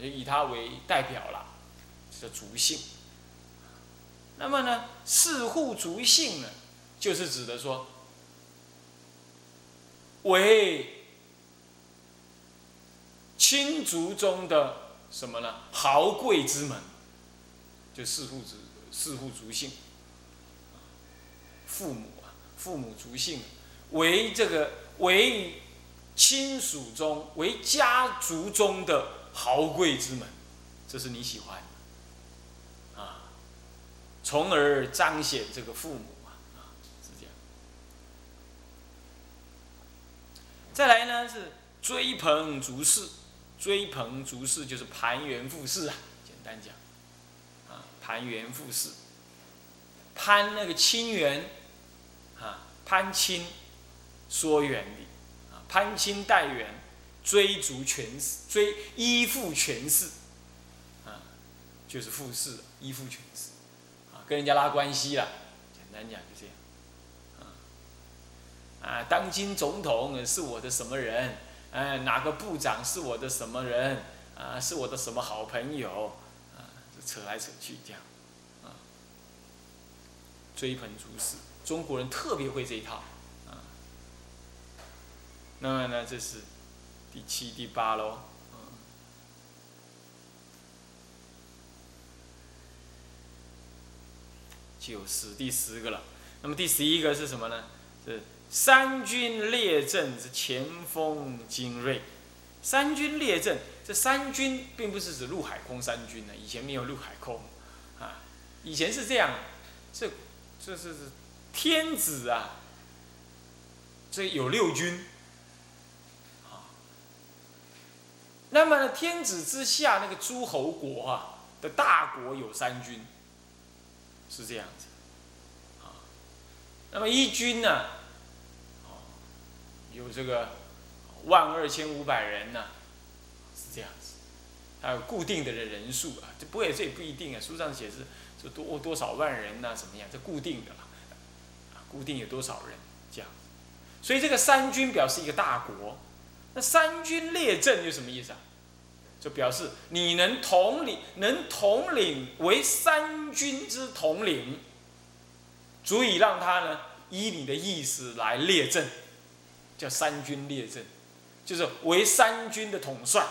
就以它为代表了，叫族姓。那么呢，四户族姓呢，就是指的说，为亲族中的什么呢？豪贵之门，就四户族四户族姓，父母啊，父母族姓，为这个为亲属中为家族中的豪贵之门，这是你喜欢啊。从而彰显这个父母啊，是这样。再来呢是追捧族氏，追捧族氏就是盘元复氏啊，简单讲，啊盘元复氏，攀那个亲缘，啊攀亲，说远的，啊攀亲带远，追逐权势，追依附权势，啊就是复氏，依附权势。啊跟人家拉关系了，简单讲就这样，啊，啊，当今总统是我的什么人？哎，哪个部长是我的什么人？啊，是我的什么好朋友？啊，扯来扯去这样，啊，追捧逐势，中国人特别会这一套，啊，那么呢，这是第七、第八喽。九十第十个了，那么第十一个是什么呢？是三军列阵之前锋精锐。三军列阵，这三军并不是指陆海空三军呢，以前没有陆海空，啊，以前是这样，这这是是天子啊，这有六军，啊，那么呢，天子之下那个诸侯国啊的大国有三军。是这样子，啊，那么一军呢，哦，有这个万二千五百人呢，是这样子，还有固定的人人数啊，这不也这也不一定啊，书上写是是多多少万人呐，怎么样？这固定的啦，啊，固定有多少人这样，所以这个三军表示一个大国，那三军列阵有什么意思啊？就表示你能统领，能统领为三军之统领，足以让他呢依你的意思来列阵，叫三军列阵，就是为三军的统帅。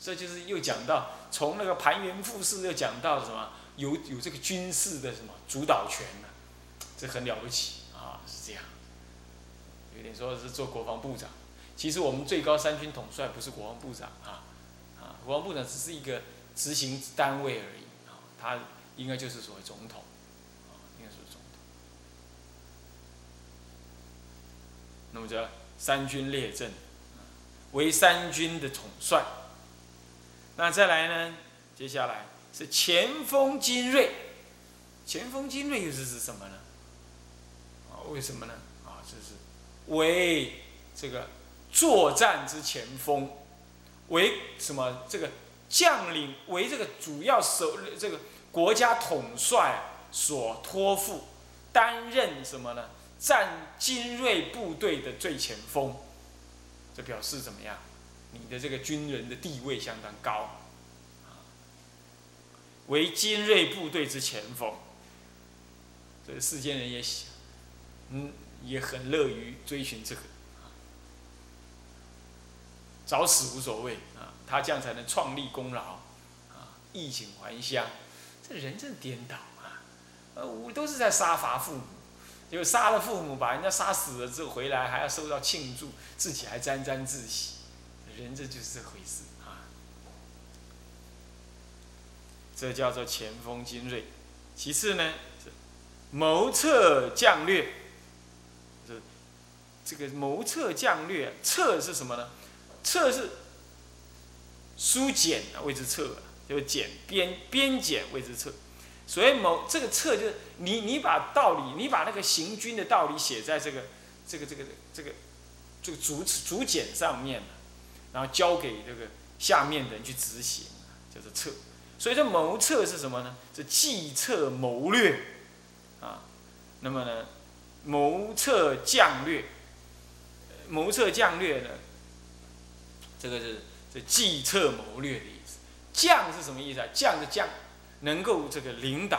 这就是又讲到从那个盘元复氏又讲到什么有有这个军事的什么主导权呢？这很了不起啊，是这样。有点说是做国防部长，其实我们最高三军统帅不是国防部长啊。啊国防部长只是一个执行单位而已，啊，他应该就是所谓总统，啊，应该是总统。那么叫三军列阵，为三军的统帅。那再来呢？接下来是前锋精锐，前锋精锐又是指什么呢？啊，为什么呢？啊，这是为这个作战之前锋。为什么这个将领为这个主要首这个国家统帅所托付，担任什么呢？战精锐部队的最前锋，这表示怎么样？你的这个军人的地位相当高，为精锐部队之前锋，这世间人也喜，嗯，也很乐于追寻这个。早死无所谓啊，他这样才能创立功劳，啊，衣锦还乡。这人真颠倒啊！呃，我都是在杀伐父母，就杀了父母，把人家杀死了之后回来还要受到庆祝，自己还沾沾自喜。人这就是这回事啊！这叫做前锋精锐。其次呢，谋策将略。这这个谋策将略，策是什么呢？策是书简啊，谓之策，就简编编简谓之策。所以某这个策就是你你把道理，你把那个行军的道理写在这个这个这个这个这个竹竹简上面然后交给这个下面的人去执行，叫做策。所以这谋策是什么呢？是计策谋略啊。那么呢，谋策将略，谋策将略呢？这个是这计策谋略的意思将是什么意思啊？将的将，能够这个领导，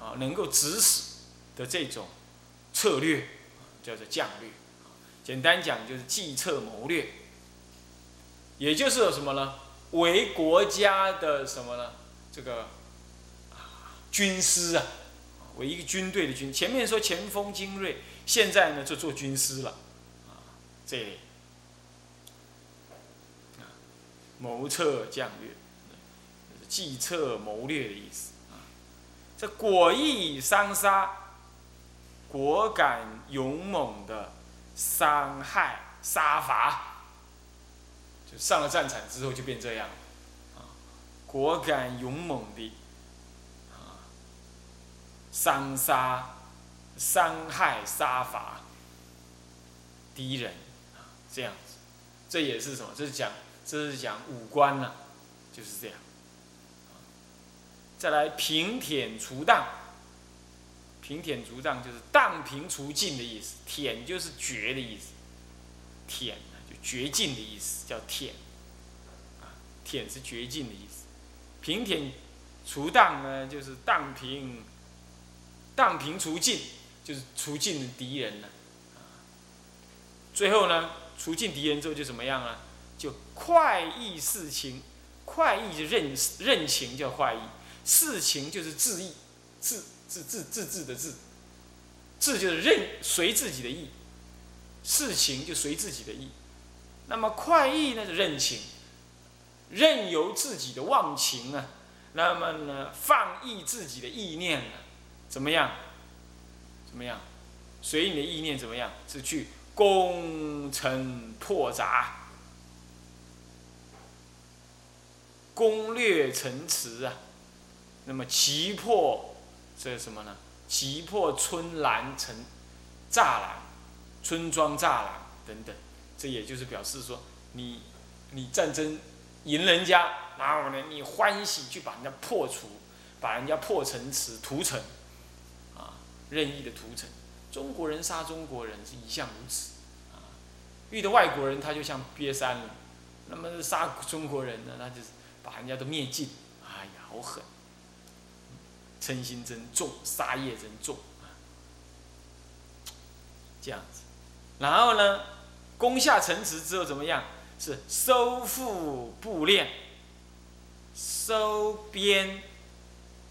啊，能够指使的这种策略，叫做将略。简单讲就是计策谋略，也就是什么呢？为国家的什么呢？这个军师啊，为一个军队的军。前面说前锋精锐，现在呢就做军师了，啊，这里谋策将略，计策谋略的意思啊。这果毅伤杀，果敢勇猛的。伤害杀伐，就上了战场之后就变这样，啊，果敢勇猛的，啊，伤杀、伤害杀伐敌人，啊，这样子，这也是什么？这是讲，这是讲五官呢，就是这样。再来平舔除荡。平舔除荡就是荡平除尽的意思，舔就是绝的意思，舔就绝尽的意思，叫舔，啊，舔是绝尽的意思，平舔除荡呢就是荡平，荡平除尽就是除尽敌人了，啊，最后呢除尽敌人之后就怎么样啊？就快意事情，快意就认认情叫快意，事情就是自意，自。自自自治的自，自就是任随自己的意，事情就随自己的意。那么快意呢是任情，任由自己的忘情啊。那么呢放逸自己的意念呢，怎么样？怎么样？随你的意念怎么样？是去攻城破闸，攻略城池啊。那么击破。这什么呢？击破村栏城栅栏、村庄栅栏等等，这也就是表示说，你你战争赢人家，然后呢，你欢喜去把人家破除，把人家破城池、屠城，啊，任意的屠城。中国人杀中国人是一向如此，啊，遇到外国人他就像瘪三了，那么杀中国人呢，那就是把人家都灭尽，哎呀，好狠。嗔心真重，杀业真重啊！这样子，然后呢，攻下城池之后怎么样？是收复布链，收编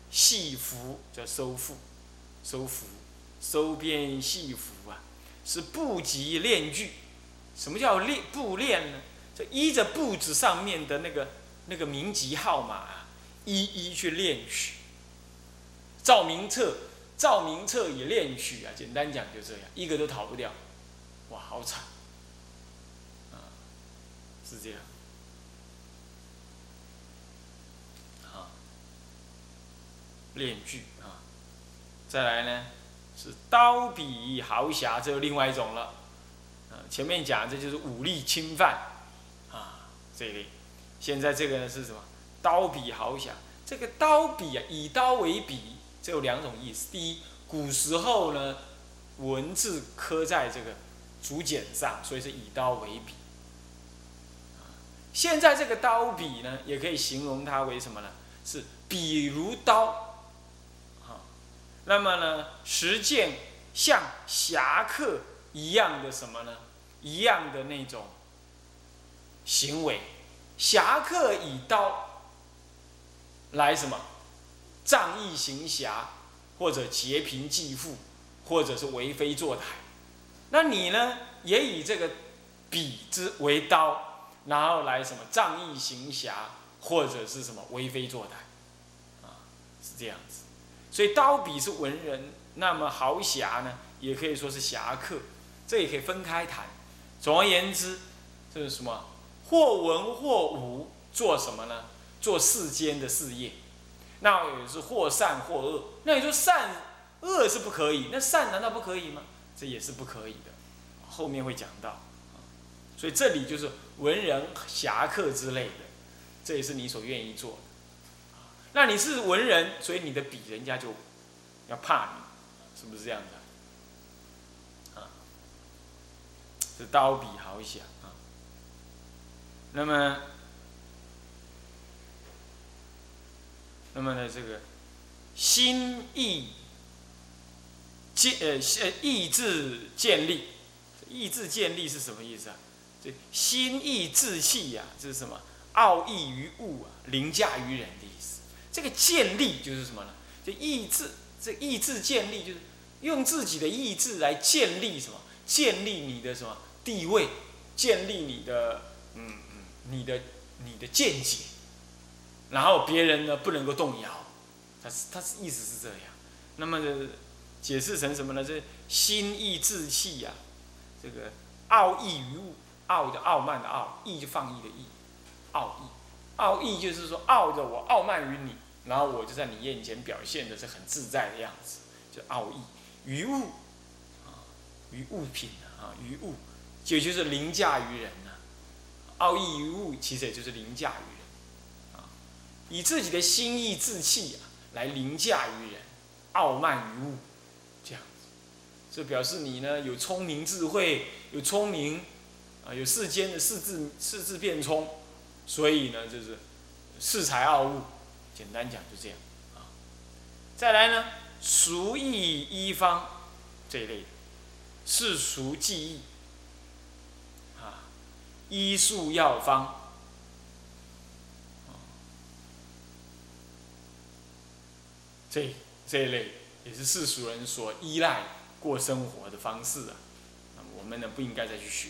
细服，叫收复，收服，收编细服啊，是布及链具。什么叫链布链呢？这依着布子上面的那个那个名籍号码啊，一一去练取。照明册，照明册也练取啊！简单讲就这样，一个都逃不掉。哇，好惨！啊，是这样。啊，练句啊，再来呢是刀笔豪侠，这是另外一种了。啊，前面讲这就是武力侵犯啊这一类，现在这个呢是什么？刀笔豪侠，这个刀笔啊，以刀为笔。这有两种意思。第一，古时候呢，文字刻在这个竹简上，所以是以刀为笔。现在这个刀笔呢，也可以形容它为什么呢？是笔如刀。啊，那么呢，实践像侠客一样的什么呢？一样的那种行为，侠客以刀来什么？仗义行侠，或者劫贫济富，或者是为非作歹，那你呢？也以这个笔之为刀，然后来什么仗义行侠，或者是什么为非作歹，啊，是这样子。所以刀笔是文人，那么豪侠呢，也可以说是侠客，这也可以分开谈。总而言之，这是什么？或文或武，做什么呢？做世间的事业。那也是或善或恶，那你说善恶是不可以，那善难道不可以吗？这也是不可以的，后面会讲到。所以这里就是文人侠客之类的，这也是你所愿意做的。那你是文人，所以你的笔人家就要怕你，是不是这样的？啊，这刀笔好侠啊。那么。那么呢，这个心意建呃意志建立，意志建立是什么意思啊？这心意志气呀，这是什么？傲逸于物啊，凌驾于人的意思。这个建立就是什么呢？就意志，这意志建立就是用自己的意志来建立什么？建立你的什么地位？建立你的嗯，你的你的见解，然后别人呢不能够动摇。他是他是意思是这样。那么解释成什么呢？这心意志气呀，这个傲逸于物，傲的傲慢的傲，逸就放逸的逸。傲逸，傲逸就是说傲着我傲慢于你，然后我就在你眼前表现的是很自在的样子，就傲逸于物，啊，于物品啊，于物，也就是凌驾于人。傲逸于物，其实也就是凌驾于人，啊，以自己的心意志气啊来凌驾于人，傲慢于物，这样子，这表示你呢有聪明智慧，有聪明，啊，有世间的四字四字变聪。所以呢，就是恃才傲物，简单讲就这样啊。再来呢，俗义一方这一类的，世俗技艺，医术药方这这一类也是世俗人所依赖过生活的方式啊。那么我们呢，不应该再去学。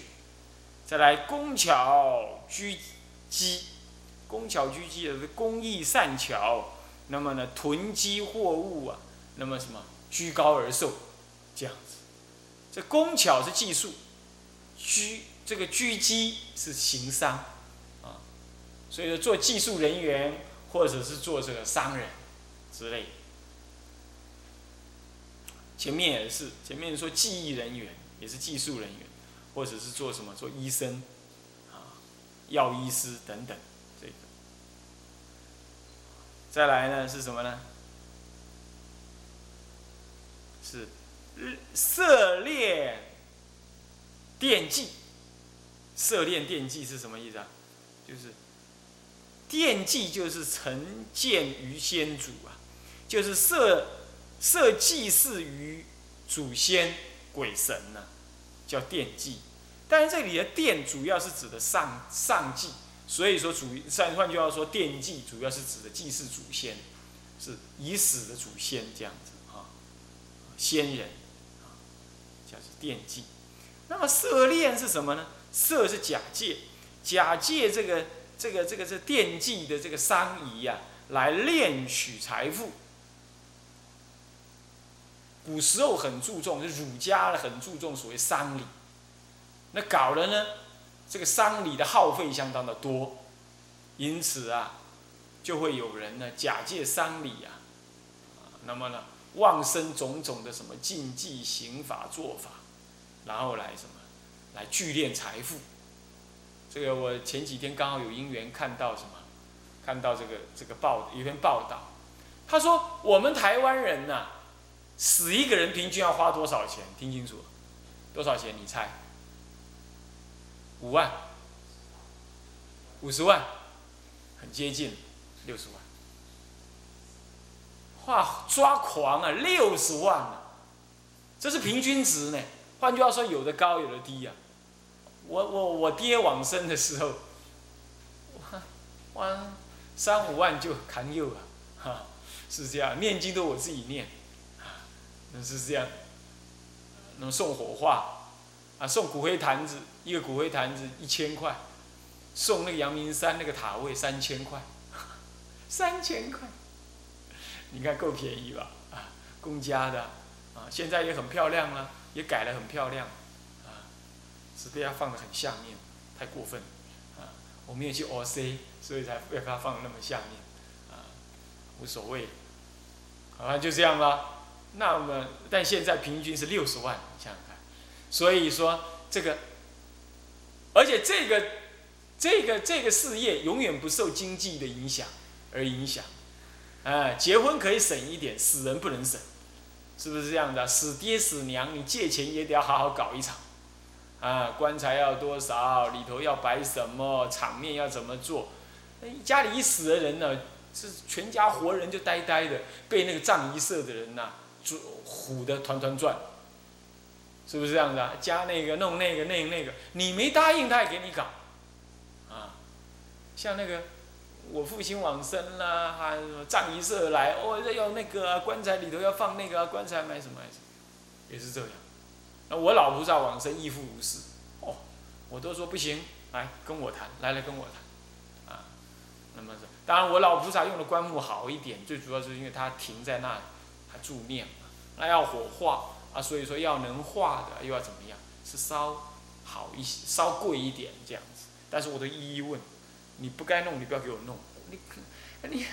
再来，工巧居。机，工巧居机的是工艺善巧，那么呢囤积货物啊，那么什么居高而受，这样子。这工巧是技术，居这个狙击是行商，啊，所以说做技术人员或者是做这个商人之类。前面也是，前面说技艺人员也是技术人员，或者是做什么做医生。啊药医师等等，这个，再来呢是什么呢？是涉猎电技，涉猎电技是什么意思啊？就是电技就是成见于先祖啊，就是设设祭祀于祖先鬼神呢，叫电技。但是这里的奠主要是指的上上祭，所以说主换换句话说，奠祭主要是指的祭祀祖先，是已死的祖先这样子啊，先人啊，叫做奠祭。那么色炼是什么呢？色是假借，假借这个这个这个这奠祭的这个商仪呀，来炼取财富。古时候很注重，就儒家很注重所谓丧礼。那搞了呢，这个丧礼的耗费相当的多，因此啊，就会有人呢假借丧礼，啊，那么呢，妄生种种的什么禁忌刑法做法，然后来什么，来聚敛财富。这个我前几天刚好有因缘看到什么，看到这个这个报一篇报道，他说我们台湾人呐，死一个人平均要花多少钱？听清楚，多少钱？你猜？五万，五十万，很接近，六十万。哇，抓狂啊！六十万啊，这是平均值呢。换句话说，有的高，有的低呀。我我我爹往生的时候，哇，三五万就扛右了，哈，是这样。念经都我自己念，啊，那是这样。那么送火化。啊，送骨灰坛子，一个骨灰坛子一千块，送那个阳明山那个塔位三千块，三千块，你看够便宜吧？啊，公家的，啊，现在也很漂亮了，也改了很漂亮，只被他放的很下面，太过分，啊，我没有去 O C，所以才被他放的那么下面，啊，无所谓，好像就这样了。那么，但现在平均是六十万，你想想看。所以说这个，而且这个这个这个事业永远不受经济的影响而影响，哎，结婚可以省一点，死人不能省，是不是这样的？死爹死娘，你借钱也得要好好搞一场，啊，棺材要多少，里头要摆什么，场面要怎么做？家里一死的人呢，是全家活人就呆呆的，被那个葬仪社的人呐，唬得团团转，是不是这样的？加那个弄那个那那个，你没答应他也给你搞，啊，像那个我父亲往生啦，还什么藏衣社来，哦要那个棺材里头要放那个棺材买什么买什么，也是这样。那我老菩萨往生亦复如是，哦，我都说不行，来跟我谈，来来跟我谈，啊，那么当然我老菩萨用的棺木好一点，最主要是因为他停在那里，他助念嘛，那要火化啊，所以说要能化的又要怎么样，是稍好一些，稍贵一点这样子。但是我都一一问，你不该弄，你不要给我弄，你你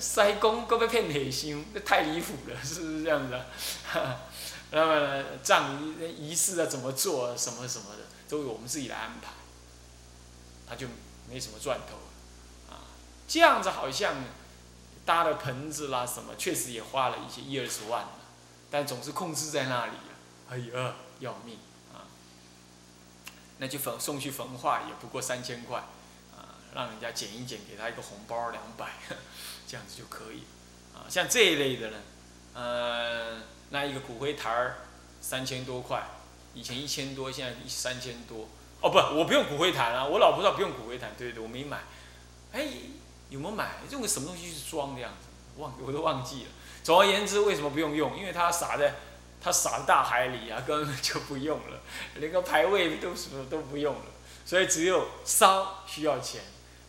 塞公搁要骗内心，那太离谱了，是不是这样子啊？那么葬仪仪式啊，怎么做，什么什么的，都由我们自己来安排，他就没什么赚头，啊，这样子好像搭了棚子啦什么，确实也花了一些一二十万但总是控制在那里啊，哎呀，要命啊！那就焚送去焚化也不过三千块，啊，让人家捡一捡，给他一个红包两百，这样子就可以，啊，像这一类的呢，呃。那一个骨灰坛儿三千多块，以前一千多，现在三千多。哦，不，我不用骨灰坛啊，我老婆说不用骨灰坛，对对，我没买。哎，有没有买？用个什么东西去装的样子？忘，我都忘记了。总而言之，为什么不用用？因为它撒在，它撒在大海里啊，根本就不用了，连个牌位都什么都不用了。所以只有烧需要钱，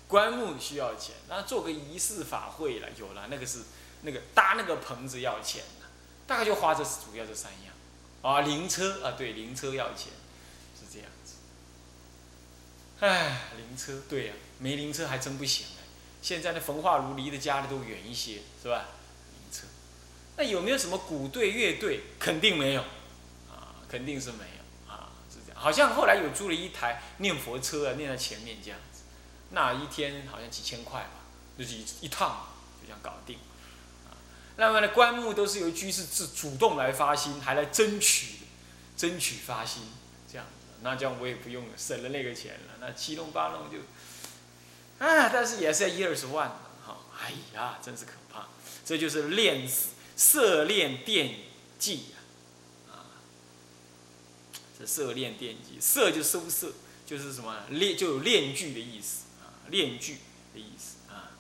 棺木需要钱，那做个仪式法会了，有了那个是那个搭那个棚子要钱的。大概就花这主要这三样，啊，灵车啊，对，灵车要钱，是这样子。唉，灵车，对呀，没灵车还真不行哎。现在的焚化炉离的家里都远一些，是吧？灵车，那有没有什么鼓队乐队？肯定没有，啊，肯定是没有，啊，是这样。好像后来有租了一台念佛车啊，念在前面这样子，那一天好像几千块吧，就是一一趟就这样搞定。那么呢，棺木都是由居士自主动来发心，还来争取，争取发心这样。那这样我也不用省了那个钱了。那七弄八弄就，啊，但是也是要一二十万的哈。哎呀，真是可怕。这就是练色练电技啊，这色练电技，色就收色，就是什么练就有练具的意思啊，练具的意思啊，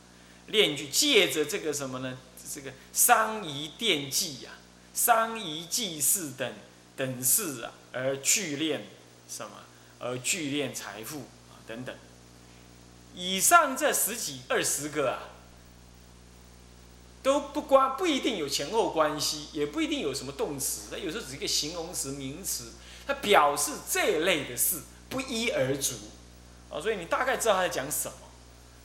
练具借着这个什么呢？这个商仪奠祭呀，商仪祭祀等等事啊，而聚敛什么？而聚敛财富啊等等。以上这十几二十个啊，都不关不一定有前后关系，也不一定有什么动词，它有时候只是一个形容词、名词，它表示这类的事不一而足啊，所以你大概知道他在讲什么。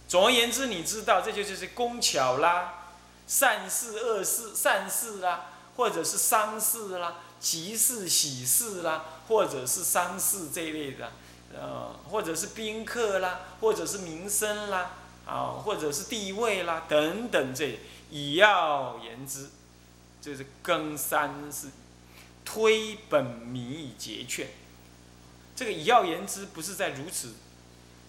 总而言之，你知道这就就是工巧啦。善事、恶事、善事啦，或者是丧事啦、吉事、喜事啦，或者是丧事这一类的，呃，或者是宾客啦，或者是名声啦，啊，或者是地位啦，等等这，以要言之，就是更三是推本迷以结劝。这个以要言之，不是在如此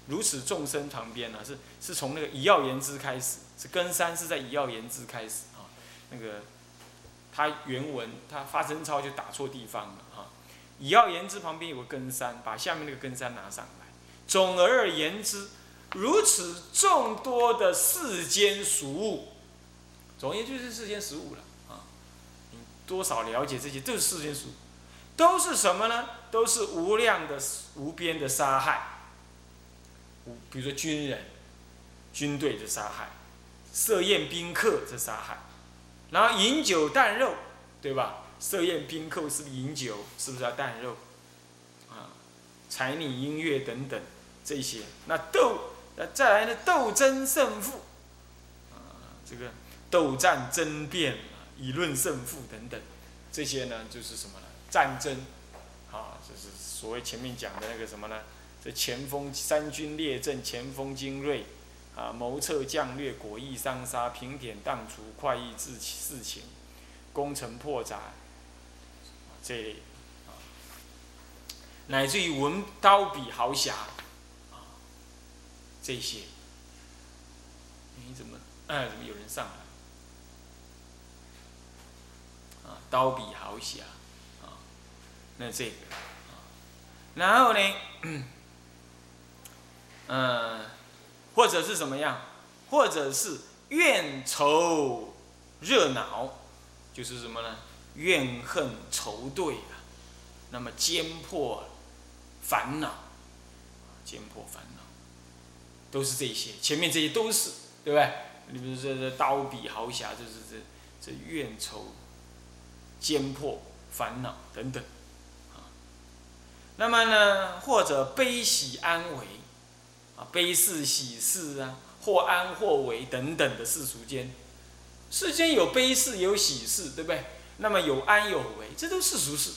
如此众生旁边呢，是是从那个以药言之开始。是根三是在以药言之开始啊，那个他原文他发真抄就打错地方了啊，以药言之旁边有个根三，把下面那个根三拿上来。总而言之，如此众多的世间俗物，总而言之就是世间俗物了啊。你多少了解这些，都是世间俗，都是什么呢？都是无量的无边的杀害，比如说军人、军队的杀害。设宴宾客这杀害，然后饮酒啖肉，对吧？设宴宾客是饮酒，是不是要啖肉？啊，彩礼音乐等等这些，那斗，那再来呢？斗争胜负，啊，这个斗战争辩，以论胜负等等，这些呢就是什么呢？战争，啊，就是所谓前面讲的那个什么呢？这前锋三军列阵，前锋精锐。啊，谋策将略，果意伤杀，平点荡除，快意治事情，攻城破宅，这类，啊，乃至于文刀笔豪侠，啊，这些，你怎么哎怎么有人上来？啊，刀笔豪侠，啊，那这个，啊，然后呢，嗯，或者是什么样？或者是怨仇热恼，就是什么呢？怨恨仇对啊，那么奸破烦恼，奸破烦恼，都是这些。前面这些都是，对不对？你比如说这刀笔豪侠，就是这这怨仇。奸破烦恼等等，啊，那么呢，或者悲喜安危，啊，悲事喜事啊，或安或危等等的世俗间，世间有悲事有喜事，对不对？那么有安有为，这都是俗事，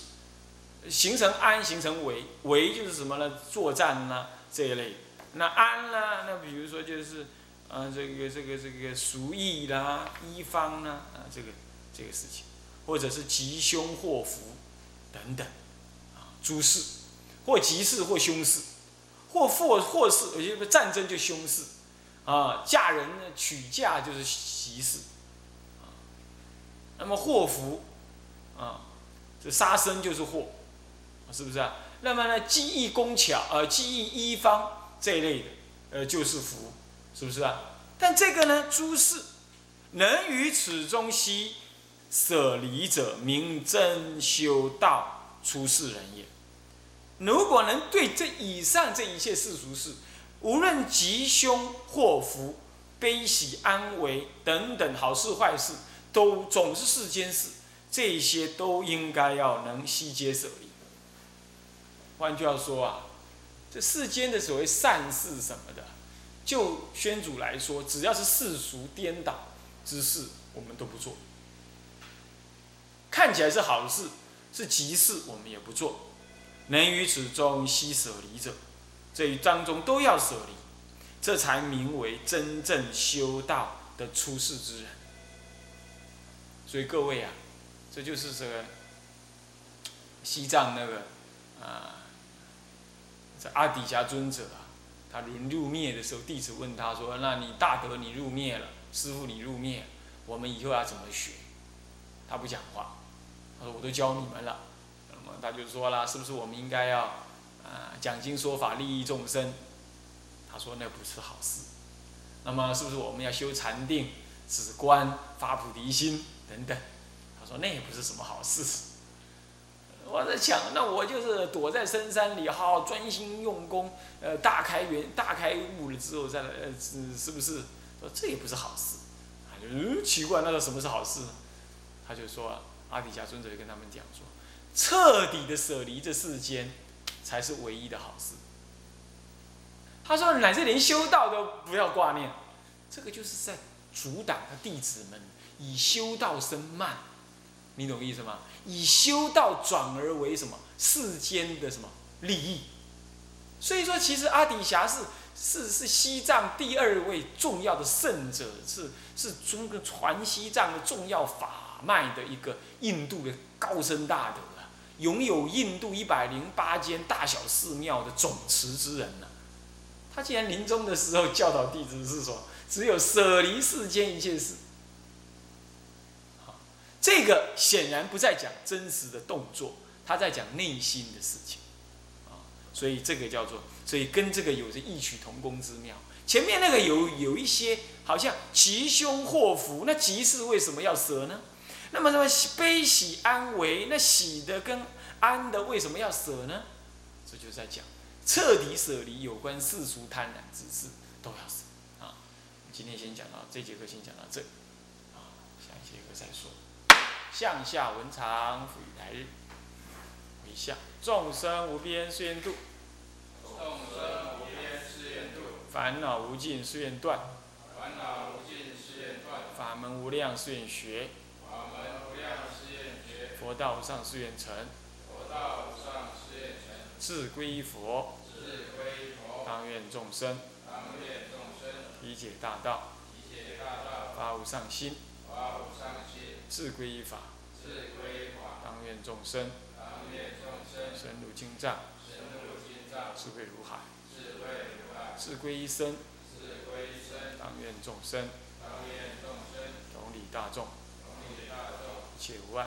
形成安，形成危，危就是什么呢？作战呐这一类，那安呢？那比如说就是，啊，这个这个这个俗义啦，一方呢，啊，这个这个事情。或者是吉凶祸福等等，啊，诸事，或吉事或凶事，或祸祸事，有些战争就凶事，啊，嫁人娶嫁就是喜事，啊，那么祸福，啊，这杀生就是祸，是不是啊？那么呢，技艺工巧，呃，技艺一方这一类的，呃，就是福，是不是啊？但这个呢，诸事能于此中悉。舍离者，名真修道出世人也。如果能对这以上这一切世俗事，无论吉凶祸福、悲喜安危等等好事坏事，都总是世间事，这些都应该要能悉皆舍离。换句话说啊，这世间的所谓善事什么的，就宣主来说，只要是世俗颠倒之事，我们都不做。看起来是好事，是吉事，我们也不做。能于此中悉舍离者，这一章中都要舍离，这才名为真正修道的出世之人。所以各位啊，这就是这个西藏那个啊，这阿底峡尊者啊，他临入灭的时候，弟子问他说：“那你大德你入灭了，师傅你入灭，我们以后要怎么学？”他不讲话。他说：“我都教你们了，他就说了，是不是我们应该要啊讲经说法利益众生？”他说：“那不是好事。”那么是不是我们要修禅定、止观、发菩提心等等？他说：“那也不是什么好事。”我在想，那我就是躲在深山里，好好专心用功，呃，大开元、大开悟了之后再来，呃，是是不是？说这也不是好事。他就嗯奇怪，那个什么是好事？他就说。阿底峡尊者就跟他们讲说：“彻底的舍离这世间，才是唯一的好事。”他说：“乃至连修道都不要挂念，这个就是在阻挡他弟子们以修道生慢，你懂意思吗？以修道转而为什么世间的什么利益？所以说，其实阿底峡是是是西藏第二位重要的圣者，是是中个传西藏的重要法。”脉的一个印度的高僧大德，拥有印度一百零八间大小寺庙的总持之人呢。他既然临终的时候教导弟子是说，只有舍离世间一切事。好，这个显然不在讲真实的动作，他在讲内心的事情。啊，所以这个叫做，所以跟这个有着异曲同工之妙。前面那个有有一些好像吉凶祸福，那吉是为什么要舍呢？那么什么悲喜安危？那喜的跟安的为什么要舍呢？这就是在讲彻底舍离有关世俗贪婪之事都要舍啊。今天先讲到这节课，先讲到这啊，下一节课再说。向下文长，赋予来日回向，众生无边誓愿度，众生无边誓愿度，烦恼无尽誓愿断，烦恼无尽誓愿断，法门无量誓愿学。佛道上誓愿成，自归佛，当愿众生。理解大道，发无上心，自归依法，当愿众生。深入经藏，智慧如海，自归依僧，自归身，当愿众生。当愿众生。同理大众，同理大众，无碍，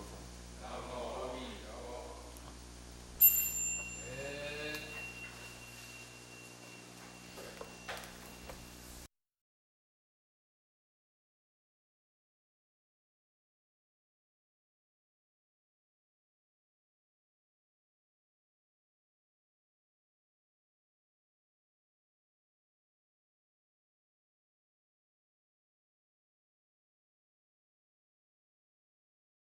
佛。